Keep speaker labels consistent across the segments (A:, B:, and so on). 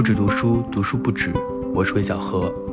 A: 不止读书，读书不止。我是魏小何。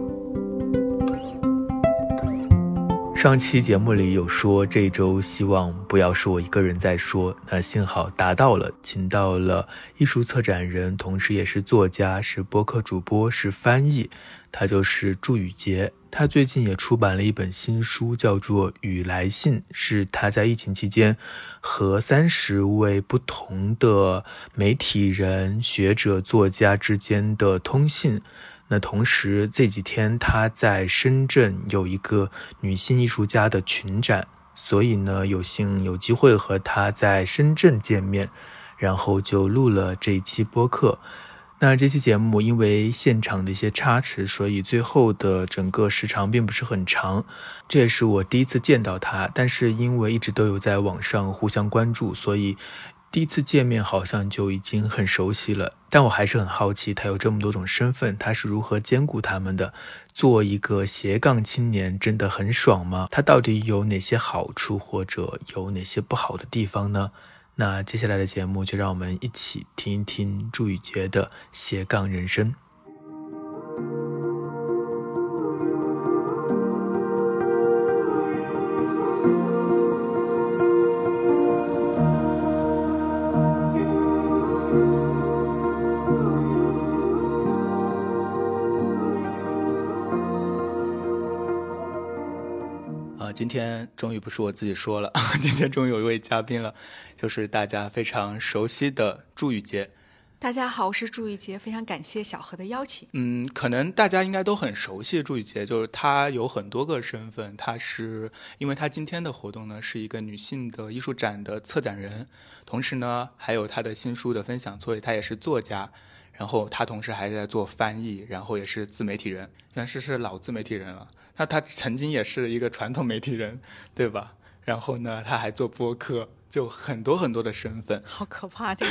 A: 上期节目里有说，这周希望不要是我一个人在说。那幸好达到了，请到了艺术策展人，同时也是作家，是播客主播，是翻译。他就是祝宇杰。他最近也出版了一本新书，叫做《雨来信》，是他在疫情期间和三十位不同的媒体人、学者、作家之间的通信。那同时这几天他在深圳有一个女性艺术家的群展，所以呢有幸有机会和他在深圳见面，然后就录了这一期播客。那这期节目因为现场的一些差池，所以最后的整个时长并不是很长。这也是我第一次见到他，但是因为一直都有在网上互相关注，所以。第一次见面好像就已经很熟悉了，但我还是很好奇，他有这么多种身份，他是如何兼顾他们的？做一个斜杠青年真的很爽吗？他到底有哪些好处，或者有哪些不好的地方呢？那接下来的节目就让我们一起听一听朱宇杰的斜杠人生。今天终于不是我自己说了，今天终于有一位嘉宾了，就是大家非常熟悉的祝宇杰。
B: 大家好，我是祝宇杰，非常感谢小何的邀请。
A: 嗯，可能大家应该都很熟悉祝宇杰，就是他有很多个身份，他是因为他今天的活动呢是一个女性的艺术展的策展人，同时呢还有她的新书的分享，所以她也是作家。然后他同时还在做翻译，然后也是自媒体人，原来是是老自媒体人了。那他曾经也是一个传统媒体人，对吧？然后呢，他还做播客，就很多很多的身份，
B: 好可怕！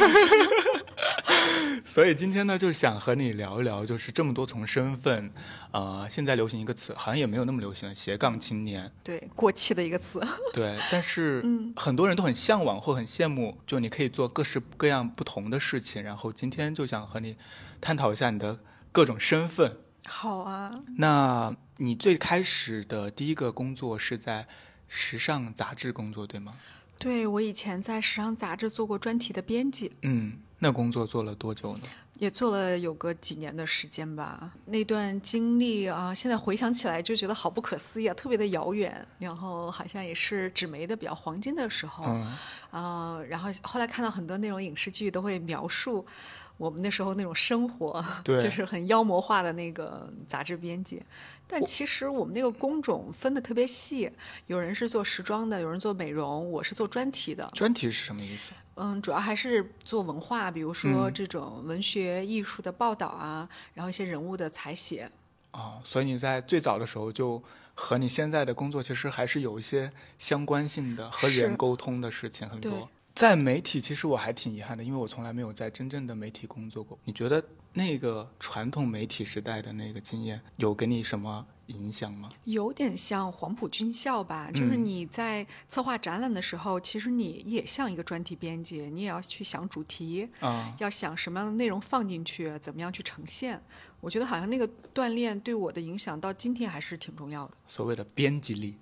A: 所以今天呢，就想和你聊一聊，就是这么多重身份，呃，现在流行一个词，好像也没有那么流行了，斜杠青年。
B: 对，过气的一个词。
A: 对，但是 很多人都很向往或很羡慕，就你可以做各式各样不同的事情。然后今天就想和你探讨一下你的各种身份。
B: 好啊。
A: 那你最开始的第一个工作是在时尚杂志工作，对吗？
B: 对，我以前在时尚杂志做过专题的编辑。
A: 嗯。那工作做了多久呢？
B: 也做了有个几年的时间吧。那段经历啊，现在回想起来就觉得好不可思议啊，特别的遥远。然后好像也是纸媒的比较黄金的时候，嗯啊，然后后来看到很多那种影视剧都会描述。我们那时候那种生活，就是很妖魔化的那个杂志编辑，但其实我们那个工种分的特别细，有人是做时装的，有人做美容，我是做专题的。
A: 专题是什么意思？
B: 嗯，主要还是做文化，比如说这种文学艺术的报道啊，然后一些人物的采写。
A: 哦，所以你在最早的时候就和你现在的工作其实还是有一些相关性的，和人沟通的事情很多。在媒体，其实我还挺遗憾的，因为我从来没有在真正的媒体工作过。你觉得那个传统媒体时代的那个经验有给你什么影响吗？
B: 有点像黄埔军校吧，就是你在策划展览的时候，其实你也像一个专题编辑，你也要去想主题，啊，要想什么样的内容放进去，怎么样去呈现。我觉得好像那个锻炼对我的影响到今天还是挺重要的。
A: 所谓的编辑力，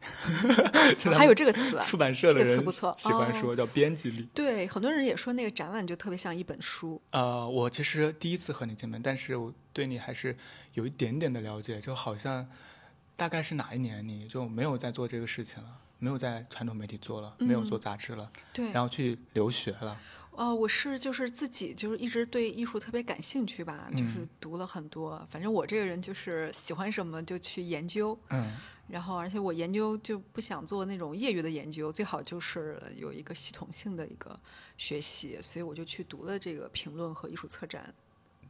B: 还有这个词，
A: 出版社的人
B: 不错，
A: 喜欢说叫编辑力。
B: 对，很多人也说那个展览就特别像一本书。
A: 呃，我其实第一次和你见面，但是我对你还是有一点点的了解，就好像大概是哪一年你就没有在做这个事情了，没有在传统媒体做了，没有做杂志了，
B: 对，
A: 然后去留学了。
B: 哦，我是就是自己就是一直对艺术特别感兴趣吧，就是读了很多。反正我这个人就是喜欢什么就去研究，
A: 嗯，
B: 然后而且我研究就不想做那种业余的研究，最好就是有一个系统性的一个学习，所以我就去读了这个评论和艺术策展。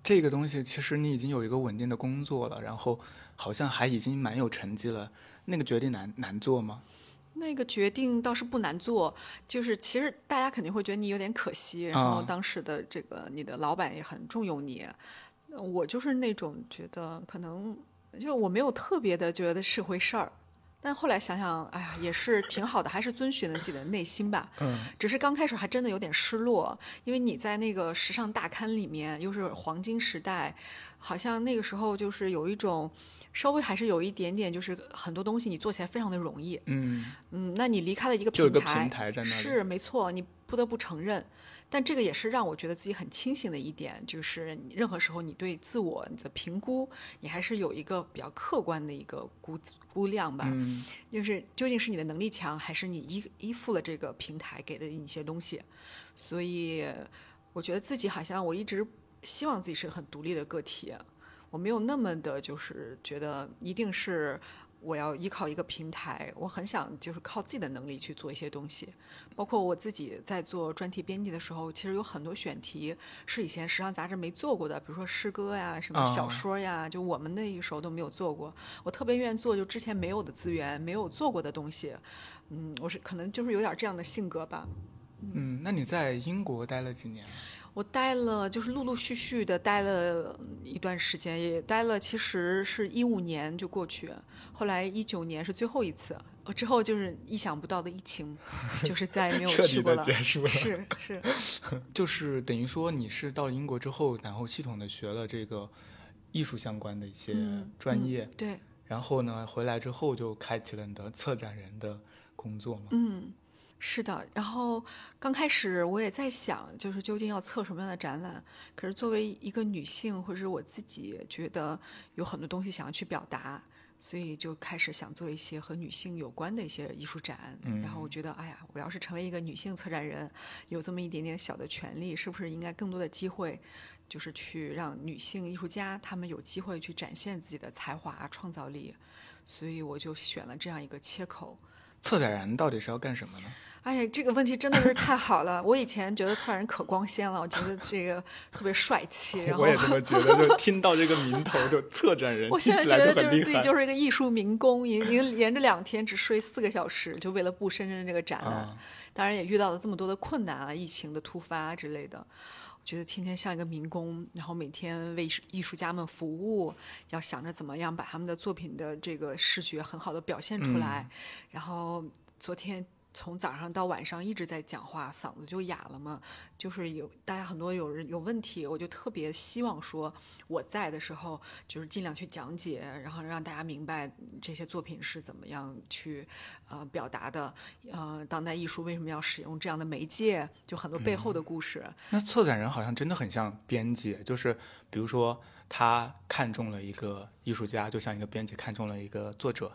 A: 这个东西其实你已经有一个稳定的工作了，然后好像还已经蛮有成绩了，那个决定难难做吗？
B: 那个决定倒是不难做，就是其实大家肯定会觉得你有点可惜，然后当时的这个你的老板也很重用你，我就是那种觉得可能就我没有特别的觉得是回事儿，但后来想想，哎呀，也是挺好的，还是遵循了自己的内心吧。
A: 嗯，
B: 只是刚开始还真的有点失落，因为你在那个时尚大刊里面，又是黄金时代，好像那个时候就是有一种。稍微还是有一点点，就是很多东西你做起来非常的容易。
A: 嗯
B: 嗯，那你离开了一个
A: 平
B: 台，是没错，你不得不承认。但这个也是让我觉得自己很清醒的一点，就是任何时候你对自我的评估，你还是有一个比较客观的一个估估量吧。
A: 嗯，
B: 就是究竟是你的能力强，还是你依依附了这个平台给的一些东西。所以我觉得自己好像我一直希望自己是个很独立的个体。我没有那么的，就是觉得一定是我要依靠一个平台。我很想就是靠自己的能力去做一些东西。包括我自己在做专题编辑的时候，其实有很多选题是以前时尚杂志没做过的，比如说诗歌呀、什么小说呀，就我们那时候都没有做过。我特别愿意做就之前没有的资源、没有做过的东西。嗯，我是可能就是有点这样的性格吧。
A: 嗯，那你在英国待了几年？
B: 我待了，就是陆陆续续的待了一段时间，也待了，其实是一五年就过去，后来一九年是最后一次，之后就是意想不到的疫情，就 是再也没有去过了。
A: 彻底的结束了。
B: 是是，
A: 就是等于说你是到了英国之后，然后系统的学了这个艺术相关的一些专业，
B: 对，
A: 然后呢回来之后就开启了你的策展人的工作嘛。
B: 嗯。是的，然后刚开始我也在想，就是究竟要测什么样的展览。可是作为一个女性，或者是我自己，觉得有很多东西想要去表达，所以就开始想做一些和女性有关的一些艺术展。然后我觉得，哎呀，我要是成为一个女性策展人，有这么一点点小的权利，是不是应该更多的机会，就是去让女性艺术家她们有机会去展现自己的才华、创造力？所以我就选了这样一个切口。
A: 策展人到底是要干什么呢？
B: 哎呀，这个问题真的是太好了！我以前觉得策展人可光鲜了，我觉得这个特别帅气。
A: 我也这么觉得，就听到这个名头就策展人，
B: 我现在觉得就是自己就是一个艺术民工，您您连着两天只睡四个小时，就为了布深圳这个展览。当然也遇到了这么多的困难啊，疫情的突发之类的。我觉得天天像一个民工，然后每天为艺术家们服务，要想着怎么样把他们的作品的这个视觉很好的表现出来。然后昨天。从早上到晚上一直在讲话，嗓子就哑了嘛。就是有大家很多有人有问题，我就特别希望说我在的时候，就是尽量去讲解，然后让大家明白这些作品是怎么样去呃表达的。呃，当代艺术为什么要使用这样的媒介？就很多背后的故事。
A: 那策展人好像真的很像编辑，就是比如说他看中了一个艺术家，就像一个编辑看中了一个作者，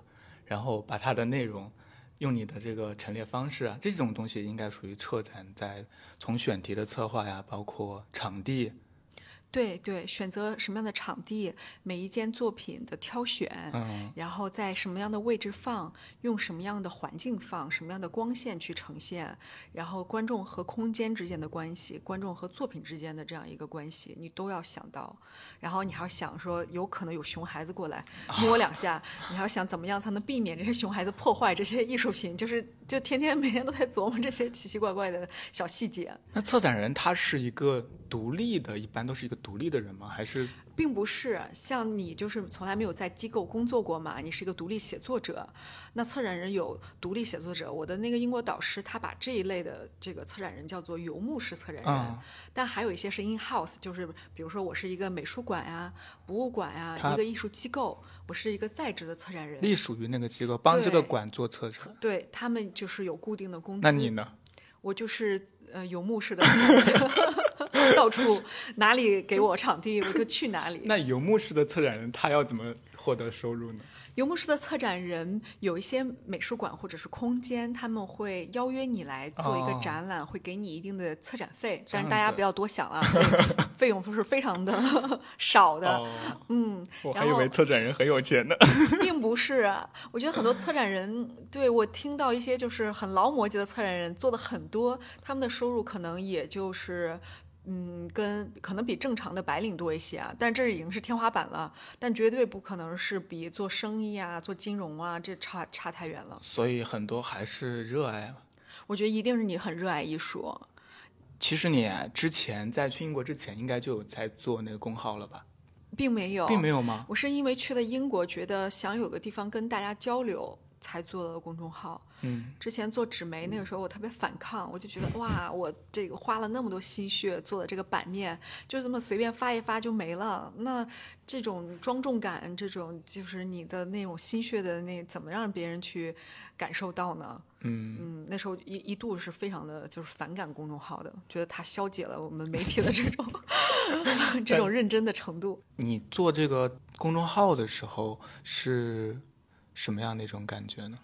A: 然后把他的内容。用你的这个陈列方式啊，这种东西应该属于策展，在从选题的策划呀，包括场地。
B: 对对，选择什么样的场地，每一件作品的挑选，
A: 嗯，
B: 然后在什么样的位置放，用什么样的环境放，什么样的光线去呈现，然后观众和空间之间的关系，观众和作品之间的这样一个关系，你都要想到。然后你还要想说，有可能有熊孩子过来 摸两下，你还要想怎么样才能避免这些熊孩子破坏这些艺术品，就是就天天 每天都在琢磨这些奇奇怪怪的小细节。
A: 那策展人他是一个独立的，一般都是一个。独立的人吗？还是
B: 并不是像你，就是从来没有在机构工作过嘛？你是一个独立写作者。那策展人有独立写作者。我的那个英国导师，他把这一类的这个策展人叫做游牧式策展人。但还有一些是 in house，就是比如说我是一个美术馆呀、博物馆呀一个艺术机构，我是一个在职的策展人，
A: 隶属于那个机构，帮这个馆做策展。
B: 对他们就是有固定的工资。
A: 那你呢？
B: 我就是呃游牧式的。到处哪里给我场地，我就去哪里。
A: 那游牧式的策展人他要怎么获得收入呢？
B: 游牧式的策展人有一些美术馆或者是空间，他们会邀约你来做一个展览，会给你一定的策展费。但是大家不要多想啊，费用都是非常的少的。嗯，
A: 我还以为策展人很有钱呢，
B: 并不是。我觉得很多策展人，对我听到一些就是很劳模级的策展人做的很多，他们的收入可能也就是。嗯，跟可能比正常的白领多一些啊，但这已经是天花板了，但绝对不可能是比做生意啊、做金融啊这差差太远了。
A: 所以很多还是热爱。
B: 我觉得一定是你很热爱艺术。
A: 其实你之前在去英国之前，应该就有在做那个公号了吧？
B: 并没有，
A: 并没有吗？
B: 我是因为去了英国，觉得想有个地方跟大家交流。才做了公众号。
A: 嗯，
B: 之前做纸媒那个时候，我特别反抗，我就觉得哇，我这个花了那么多心血做的这个版面，就这么随便发一发就没了。那这种庄重感，这种就是你的那种心血的那，怎么让别人去感受到呢？
A: 嗯
B: 嗯，那时候一一度是非常的就是反感公众号的，觉得它消解了我们媒体的这种 这种认真的程度。
A: 你做这个公众号的时候是什么样的一种感觉呢？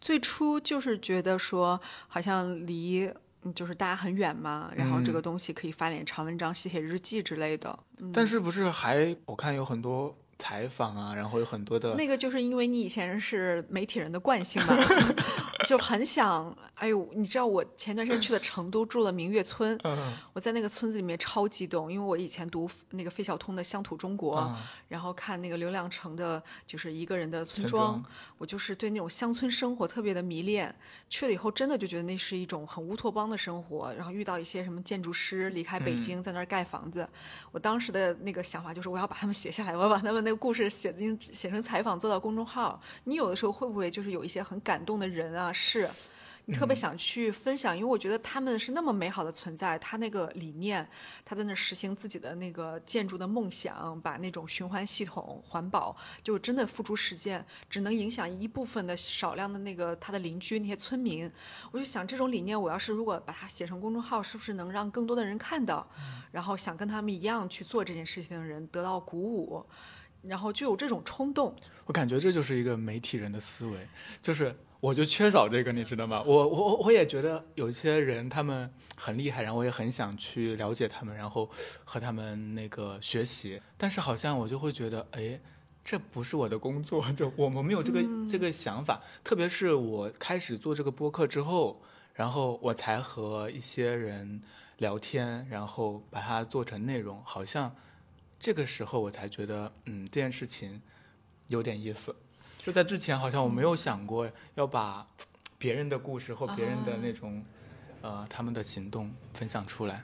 B: 最初就是觉得说，好像离就是大家很远嘛，然后这个东西可以发点长文章、写写日记之类的。
A: 但是不是还我看有很多采访啊，然后有很多的
B: 那个就是因为你以前是媒体人的惯性嘛，就很想，哎呦，你知道我前段时间去了成都住了明月村，我在那个村子里面超激动，因为我以前读那个费孝通的《乡土中国》，然后看那个刘亮程的，就是一个人的村庄，我就是对那种乡村生活特别的迷恋。去了以后，真的就觉得那是一种很乌托邦的生活，然后遇到一些什么建筑师离开北京在那儿盖房子，我当时的那个想法就是我要把他们写下来，我要把他们那个故事写进写成采访，做到公众号。你有的时候会不会就是有一些很感动的人啊事？你特别想去分享，因为我觉得他们是那么美好的存在，他那个理念，他在那实行自己的那个建筑的梦想，把那种循环系统、环保，就真的付诸实践，只能影响一部分的少量的那个他的邻居那些村民。我就想，这种理念，我要是如果把它写成公众号，是不是能让更多的人看到，然后想跟他们一样去做这件事情的人得到鼓舞，然后就有这种冲动。
A: 我感觉这就是一个媒体人的思维，就是。我就缺少这个，你知道吗？我我我也觉得有一些人他们很厉害，然后我也很想去了解他们，然后和他们那个学习。但是好像我就会觉得，哎，这不是我的工作，就我们没有这个这个想法。特别是我开始做这个播客之后，然后我才和一些人聊天，然后把它做成内容。好像这个时候我才觉得，嗯，这件事情有点意思。就在之前，好像我没有想过要把别人的故事或别人的那种，呃，他们的行动分享出来。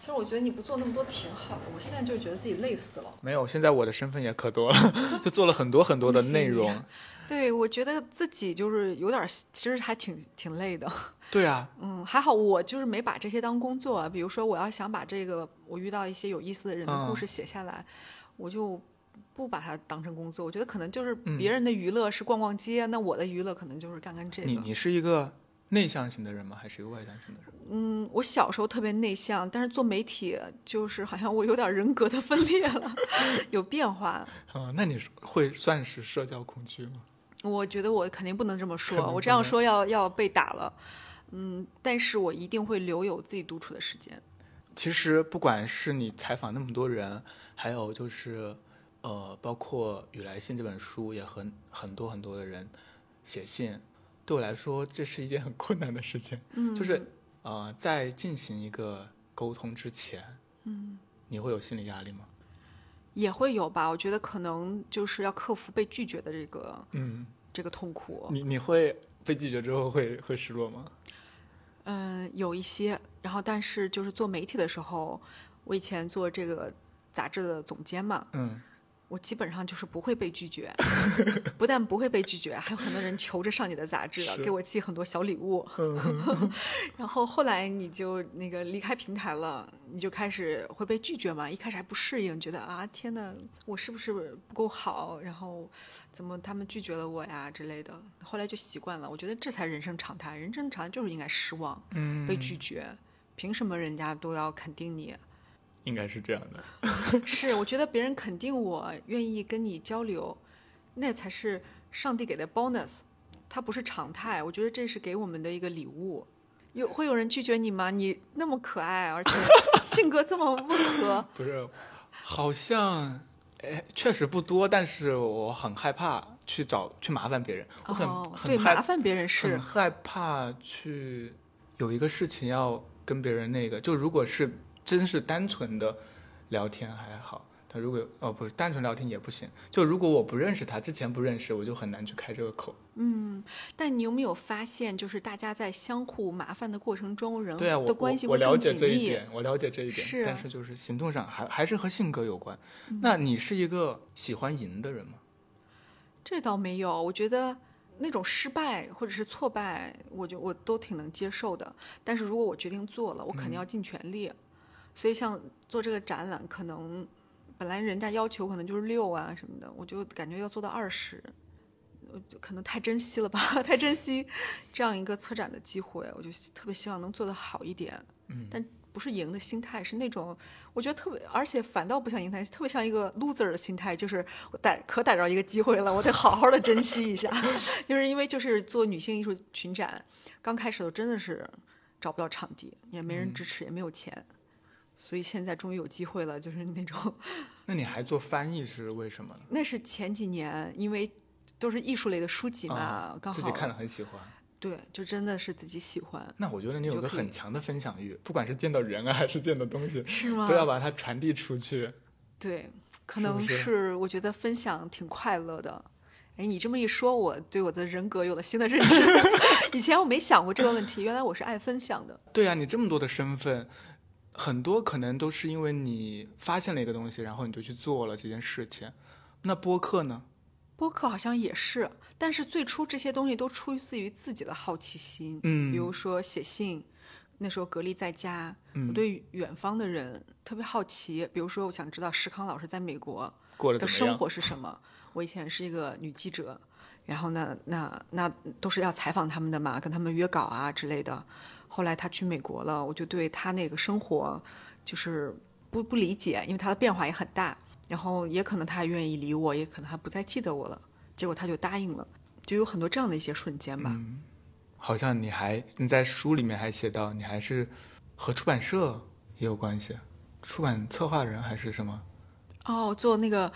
B: 其实我觉得你不做那么多挺好的，我现在就觉得自己累死了。
A: 没有，现在我的身份也可多了，就做了很多很多的 内容。
B: 对，我觉得自己就是有点，其实还挺挺累的。
A: 对啊，
B: 嗯，还好我就是没把这些当工作。比如说，我要想把这个我遇到一些有意思的人的故事写下来，我就。不把它当成工作，我觉得可能就是别人的娱乐是逛逛街，那我的娱乐可能就是干干这个。
A: 你你是一个内向型的人吗？还是一个外向型的人？
B: 嗯，我小时候特别内向，但是做媒体就是好像我有点人格的分裂了，有变化。
A: 啊，那你会算是社交恐惧吗？
B: 我觉得我肯定不能这么说，我这样说要要被打了。嗯，但是我一定会留有自己独处的时间。
A: 其实不管是你采访那么多人，还有就是。呃，包括《雨来信》这本书，也和很多很多的人写信。对我来说，这是一件很困难的事情。
B: 嗯，
A: 就是呃，在进行一个沟通之前，
B: 嗯，
A: 你会有心理压力吗？
B: 也会有吧。我觉得可能就是要克服被拒绝的这个，
A: 嗯，
B: 这个痛苦。
A: 你你会被拒绝之后会会失落吗？
B: 嗯，有一些。然后，但是就是做媒体的时候，我以前做这个杂志的总监嘛，
A: 嗯。
B: 我基本上就是不会被拒绝，不但不会被拒绝，还有很多人求着上你的杂志，给我寄很多小礼物。然后后来你就那个离开平台了，你就开始会被拒绝嘛？一开始还不适应，觉得啊天哪，我是不是不够好？然后怎么他们拒绝了我呀之类的？后来就习惯了。我觉得这才人生常态，人生常态就是应该失望，被拒绝，凭什么人家都要肯定你？
A: 应该是这样的，
B: 是我觉得别人肯定我，愿意跟你交流，那才是上帝给的 bonus，它不是常态。我觉得这是给我们的一个礼物。有会有人拒绝你吗？你那么可爱，而且 性格这么温和。
A: 不是，好像哎，确实不多，但是我很害怕去找去麻烦别人。我很
B: 对麻烦别人是
A: 很害怕去有一个事情要跟别人那个，就如果是。真是单纯的聊天还好，他如果哦不是单纯聊天也不行。就如果我不认识他，之前不认识，我就很难去开这个口。
B: 嗯，但你有没有发现，就是大家在相互麻烦的过程中，人
A: 对啊，
B: 的关系
A: 会更
B: 紧
A: 密。我了解这一点，
B: 是，
A: 但是就是行动上还还是和性格有关。那你是一个喜欢赢的人吗？
B: 这倒没有，我觉得那种失败或者是挫败，我就我都挺能接受的。但是如果我决定做了，我肯定要尽全力。所以像做这个展览，可能本来人家要求可能就是六啊什么的，我就感觉要做到二十，可能太珍惜了吧，太珍惜这样一个策展的机会，我就特别希望能做得好一点。
A: 嗯，
B: 但不是赢的心态，是那种我觉得特别，而且反倒不像赢态，特别像一个 loser 的心态，就是我逮可逮着一个机会了，我得好好的珍惜一下。就是因为就是做女性艺术群展，刚开始的真的是找不到场地，也没人支持，也没有钱。所以现在终于有机会了，就是那种。
A: 那你还做翻译是为什么呢？
B: 那是前几年，因为都是艺术类的书籍嘛，刚好
A: 自己看了很喜欢。
B: 对，就真的是自己喜欢。
A: 那我觉得你有个很强的分享欲，不管是见到人啊，还是见到东西，
B: 是吗？
A: 都要把它传递出去。
B: 对，可能是我觉得分享挺快乐的。哎，你这么一说，我对我的人格有了新的认识。以前我没想过这个问题，原来我是爱分享的。
A: 对啊，你这么多的身份。很多可能都是因为你发现了一个东西，然后你就去做了这件事情。那播客呢？
B: 播客好像也是，但是最初这些东西都出自于自己的好奇心。
A: 嗯，
B: 比如说写信，那时候隔离在家，我对远方的人特别好奇。比如说，我想知道石康老师在美国
A: 过
B: 的生活是什么。我以前是一个女记者，然后呢，那那都是要采访他们的嘛，跟他们约稿啊之类的。后来他去美国了，我就对他那个生活就是不不理解，因为他的变化也很大。然后也可能他愿意理我，也可能他不再记得我了。结果他就答应了，就有很多这样的一些瞬间吧。
A: 嗯，好像你还你在书里面还写到，你还是和出版社也有关系，出版策划人还是什么？
B: 哦，做那个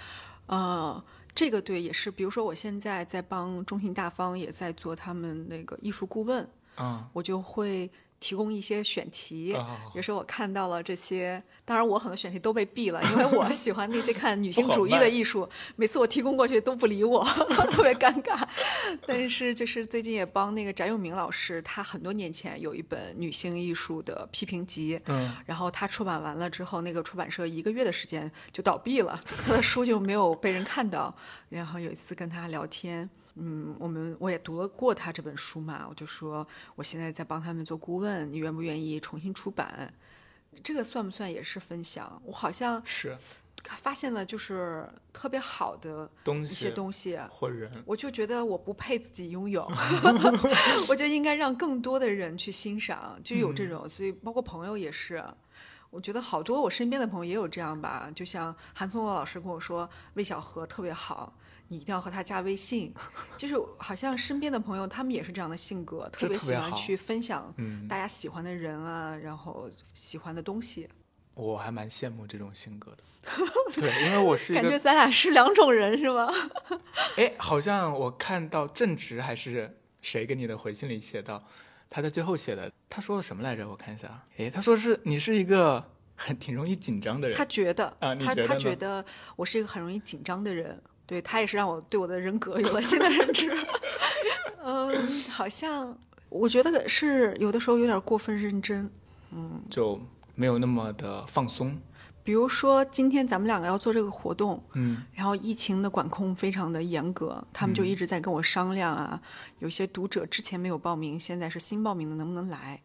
B: 呃，这个对，也是。比如说我现在在帮中信大方，也在做他们那个艺术顾问。
A: 嗯，
B: 我就会提供一些选题。有时候我看到了这些，当然我很多选题都被毙了，因为我喜欢那些看女性主义的艺术。每次我提供过去都不理我，特别尴尬。但是就是最近也帮那个翟永明老师，他很多年前有一本女性艺术的批评集，
A: 嗯，
B: 然后他出版完了之后，那个出版社一个月的时间就倒闭了，他的书就没有被人看到。然后有一次跟他聊天。嗯，我们我也读了过他这本书嘛，我就说我现在在帮他们做顾问，你愿不愿意重新出版？这个算不算也是分享？我好像
A: 是
B: 发现了就是特别好的
A: 东
B: 西，一些东西
A: 或人，
B: 我就觉得我不配自己拥有，我就应该让更多的人去欣赏，就有这种，所以包括朋友也是，我觉得好多我身边的朋友也有这样吧，就像韩松乐老师跟我说魏小河特别好。你一定要和他加微信，就是好像身边的朋友，他们也是这样的性格，特别喜欢去分享大家喜欢的人啊，然后喜欢的东西。
A: 我还蛮羡慕这种性格的，对，因为我是
B: 感觉咱俩是两种人，是吗？
A: 哎，好像我看到正直还是谁给你的回信里写到，他在最后写的，他说了什么来着？我看一下，诶，他说是你是一个很挺容易紧张的人，
B: 他觉得
A: 啊，
B: 他他觉得我是一个很容易紧张的人。对他也是让我对我的人格有了新的认知。嗯，好像我觉得是有的时候有点过分认真，嗯，
A: 就没有那么的放松。
B: 比如说今天咱们两个要做这个活动，
A: 嗯，
B: 然后疫情的管控非常的严格，他们就一直在跟我商量啊，有些读者之前没有报名，现在是新报名的，能不能来？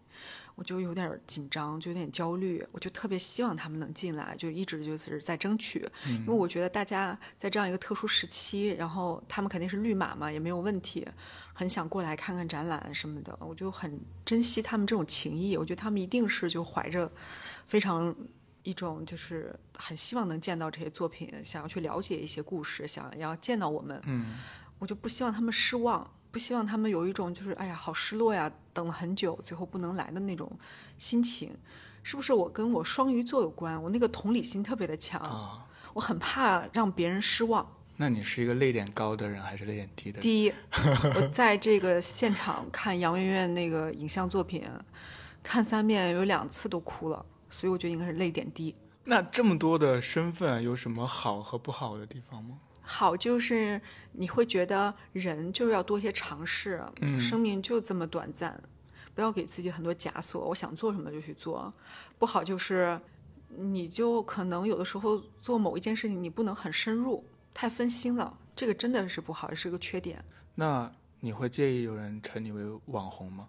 B: 我就有点紧张，就有点焦虑，我就特别希望他们能进来，就一直就是在争取，因为我觉得大家在这样一个特殊时期，然后他们肯定是绿码嘛，也没有问题，很想过来看看展览什么的，我就很珍惜他们这种情谊，我觉得他们一定是就怀着非常一种就是很希望能见到这些作品，想要去了解一些故事，想要见到我们，
A: 嗯，
B: 我就不希望他们失望。不希望他们有一种就是哎呀好失落呀，等了很久最后不能来的那种心情，是不是我跟我双鱼座有关？我那个同理心特别的强，我很怕让别人失望。
A: 那你是一个泪点高的人还是泪点低的？
B: 第一，我在这个现场看杨媛媛那个影像作品，看三遍有两次都哭了，所以我觉得应该是泪点低。
A: 那这么多的身份有什么好和不好的地方吗？
B: 好，就是你会觉得人就是要多些尝试，嗯生命就这么短暂，不要给自己很多枷锁。我想做什么就去做。不好就是，你就可能有的时候做某一件事情，你不能很深入，太分心了，这个真的是不好，也是个缺点。
A: 那你会介意有人称你为网红吗？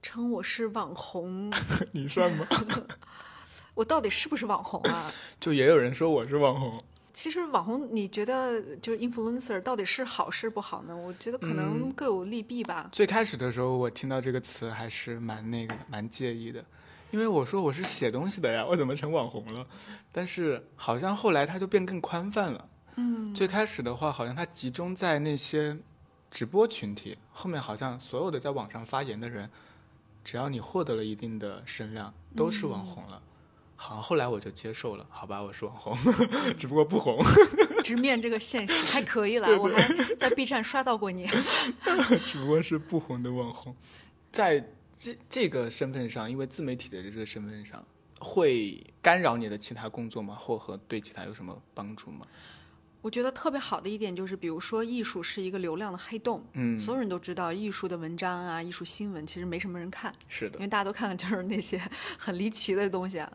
B: 称我是网红，
A: 你算吗？
B: 我到底是不是网红啊？
A: 就也有人说我是网红。
B: 其实网红，你觉得就是 influencer 到底是好是不好呢？我觉得可能各有利弊吧。
A: 最开始的时候，我听到这个词还是蛮那个蛮介意的，因为我说我是写东西的呀，我怎么成网红了？但是好像后来它就变更宽泛了。
B: 嗯，
A: 最开始的话，好像它集中在那些直播群体，后面好像所有的在网上发言的人，只要你获得了一定的声量，都是网红了。好，后来我就接受了，好吧，我是网红，只不过不红。
B: 直面这个现实还可以了，我还在 B 站刷到过你。
A: 只不过是不红的网红，在这这个身份上，因为自媒体的这个身份上，会干扰你的其他工作吗？或和对其他有什么帮助吗？
B: 我觉得特别好的一点就是，比如说艺术是一个流量的黑洞，
A: 嗯，
B: 所有人都知道艺术的文章啊、艺术新闻其实没什么人看，
A: 是的
B: 因，为大家都看的就是那些 很离奇的东西啊。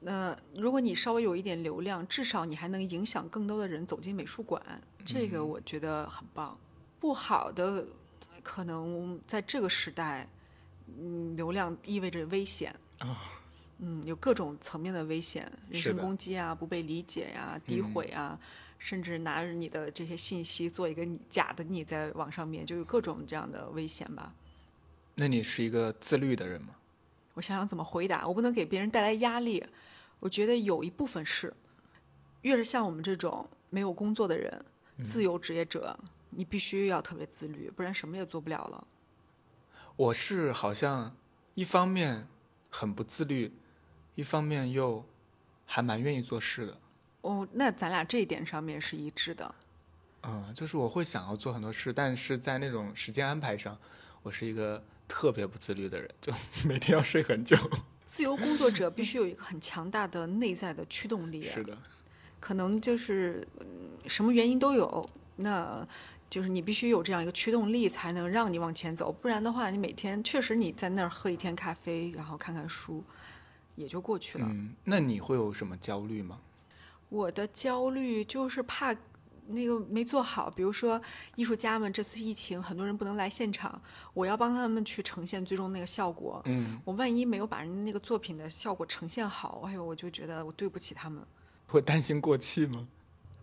B: 那如果你稍微有一点流量，至少你还能影响更多的人走进美术馆，这个我觉得很棒。不好的，可能在这个时代，嗯，流量意味着危险啊。嗯，有各种层面的危险，人身攻击啊，不被理解呀、诋毁啊，甚至拿着你的这些信息做一个假的你在网上面，就有各种这样的危险吧。
A: 那你是一个自律的人吗？
B: 我想想怎么回答，我不能给别人带来压力。我觉得有一部分是，越是像我们这种没有工作的人，自由职业者，你必须要特别自律，不然什么也做不了了。
A: 我是好像一方面很不自律，一方面又还蛮愿意做事的。
B: 哦，那咱俩这一点上面是一致的。
A: 嗯，就是我会想要做很多事，但是在那种时间安排上，我是一个特别不自律的人，就每天要睡很久。
B: 自由工作者必须有一个很强大的内在的驱动力，
A: 是的，
B: 可能就是嗯什么原因都有，那就是你必须有这样一个驱动力，才能让你往前走。不然的话，你每天确实你在那儿喝一天咖啡，然后看看书，也就过去了。
A: 嗯，那你会有什么焦虑吗？
B: 我的焦虑就是怕那个没做好，比如说艺术家们这次疫情，很多人不能来现场，我要帮他们去呈现最终那个效果。
A: 嗯，
B: 我万一没有把人那个作品的效果呈现好，哎呦，我就觉得我对不起他们。
A: 会担心过气吗？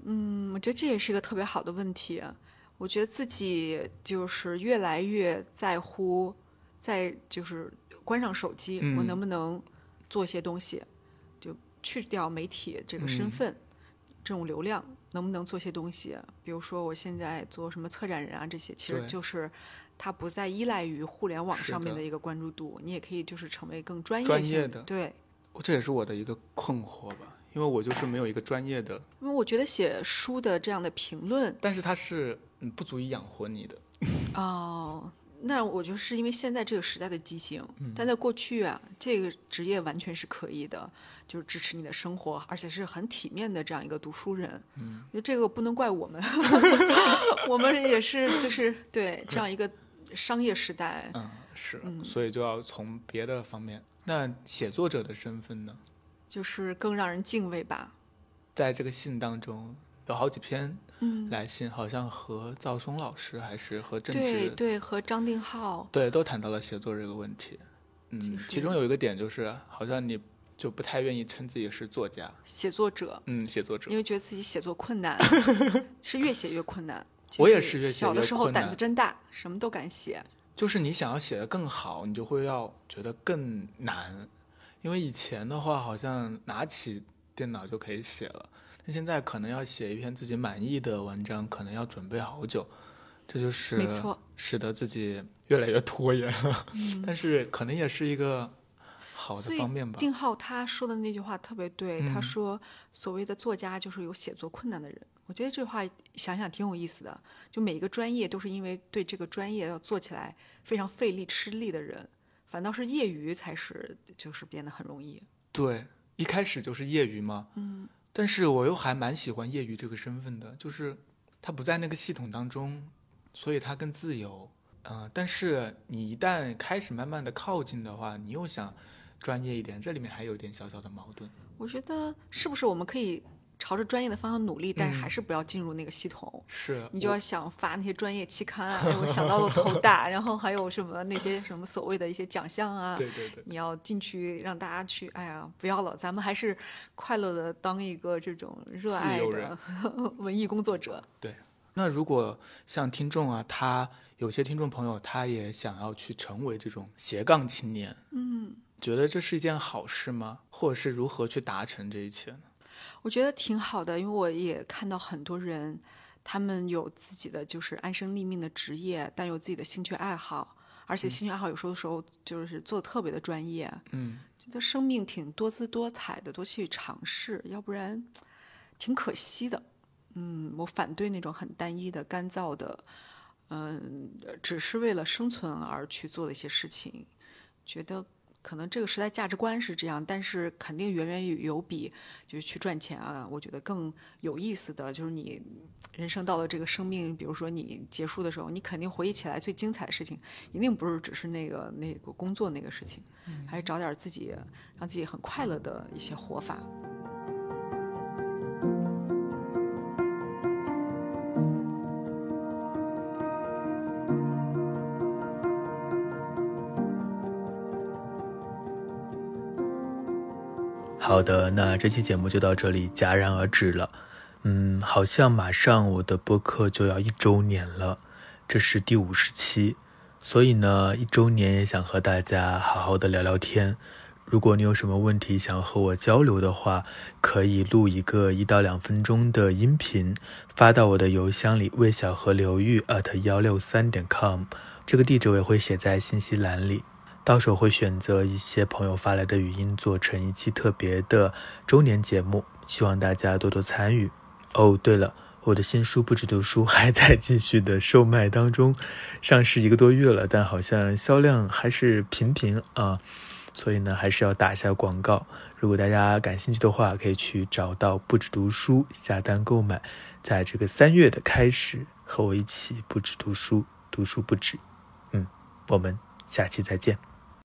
B: 嗯，我觉得这也是一个特别好的问题。我觉得自己就是越来越在乎，在就是关上手机，
A: 嗯
B: 我能不能做一些东西，就去掉媒体这个身
A: 嗯
B: 份，这种流量，能不能做些东西？比如说我现在做什么策展人啊，这些其实就是它不再依赖于互联网上面的一个关注度，你也可以就是成为更专业性
A: 专业的
B: 对。
A: 这也是我的一个困惑吧，因为我就是没有一个专业的，
B: 因为我觉得写书的这样的评论，
A: 但是它是嗯不足以养活你的。
B: 哦，那我就是因为现在这个时代的畸形，
A: 嗯
B: 但在过去啊，这个职业完全是可以的，就是支持你的生活，而且是很体面的这样一个读书人。嗯，因为这个不能怪我们，我们也是就是对这样一个商业时代，
A: 嗯，是，所以就要从别的方面。那写作者的身份呢？
B: 就是更让人敬畏吧。
A: 在这个信当中有好几篇
B: 嗯，
A: 来信，好像和赵松老师还是和郑直
B: 对对，和张定浩，
A: 对都谈到了写作这个问题。嗯，
B: 其
A: 中有一个点就是，好像你就不太愿意称自己是作家，
B: 写作者，
A: 嗯，写作者
B: 因。为觉得自己写作困难，是越写越困难。
A: 我也
B: 是
A: 越写越
B: 小的时候
A: 困
B: 胆子真大，什么都敢写。
A: 就是你想要写得更好，你就会要觉得更难，因为以前的话好像拿起电脑就可以写了，那现在可能要写一篇自己满意的文章，可能要准备好久，这就是
B: 没错
A: 使得自己越来越拖延了。但是可能也是一个好的方面吧。
B: 定浩他说的那句话特别对，他
A: 嗯
B: 说所谓的作家就是有写作困难的人。我觉得这话想想挺有意思的，就每一个专业都是因为对这个专业要做起来非常费力吃力的人，反倒是业余才是就是变得很容易。
A: 对，一开始就是业余嘛。嗯。但是我又还蛮喜欢业余这个身份的，就是他不在那个系统当中，所以他更自由。嗯、但是你一旦开始慢慢的靠近的话，你又想专业一点，这里面还有一点小小的矛盾。
B: 我觉得是不是我们可以朝着专业的方向努力，但是还是不要进入那个系统。
A: 是
B: 你就要想发那些专业期刊啊，哎我想到了头大，然后还有什么那些什么所谓的一些奖项啊，
A: 对对对，
B: 你要进去让大家去，哎呀，不要了，咱们还是快乐的当一个这种热爱的 文艺工作者。
A: 对。那如果像听众啊，他有些听众朋友，他也想要去成为这种斜杠青年，
B: 嗯，
A: 觉得这是一件好事吗？或者是如何去达成这一切呢？
B: 我觉得挺好的，因为我也看到很多人，他们有自己的就是安身立命的职业，但有自己的兴趣爱好，而且兴趣爱好有时候的时候就是做的特别的专业，
A: 嗯，
B: 觉得生命挺多姿多彩的，多去尝试，要不然挺可惜的。嗯，我反对那种很单一的、干燥的，嗯，只是为了生存而去做的一些事情。觉得可能这个时代价值观是这样，但是肯定远远有有比就是去赚钱啊，我觉得更有意思的就是你人生到了这个生命，比如说你结束的时候，你肯定回忆起来最精彩的事情，一定不是只是那个那个工作那个事情，还是找点自己让自己很快乐的一些活法。
C: 好的，那这期节目就到这里戛然而止了。嗯，好像马上我的播客就要一周年了，这是第五十期，所以呢，一周年也想和大家好好的聊聊天。如果你有什么问题想和我交流的话，可以录一个一到两分钟的音频，发到我的邮箱里，魏小河流域 at 幺六三点 com，这个地址我也会写在信息栏里。到时候会选择一些朋友发来的语音，做成一期特别的周年节目，希望大家多多参与。哦，对了，我的新书《不止读书》还在继续的售卖当中，上市一个多月了，但好像销量还是平平啊，所以呢，还是要打一下广告。如果大家感兴趣的话，可以去找到《不止读书》下单购买，在这个三月的开始，和我一起不止读书，读书不止。嗯，我们下期再见。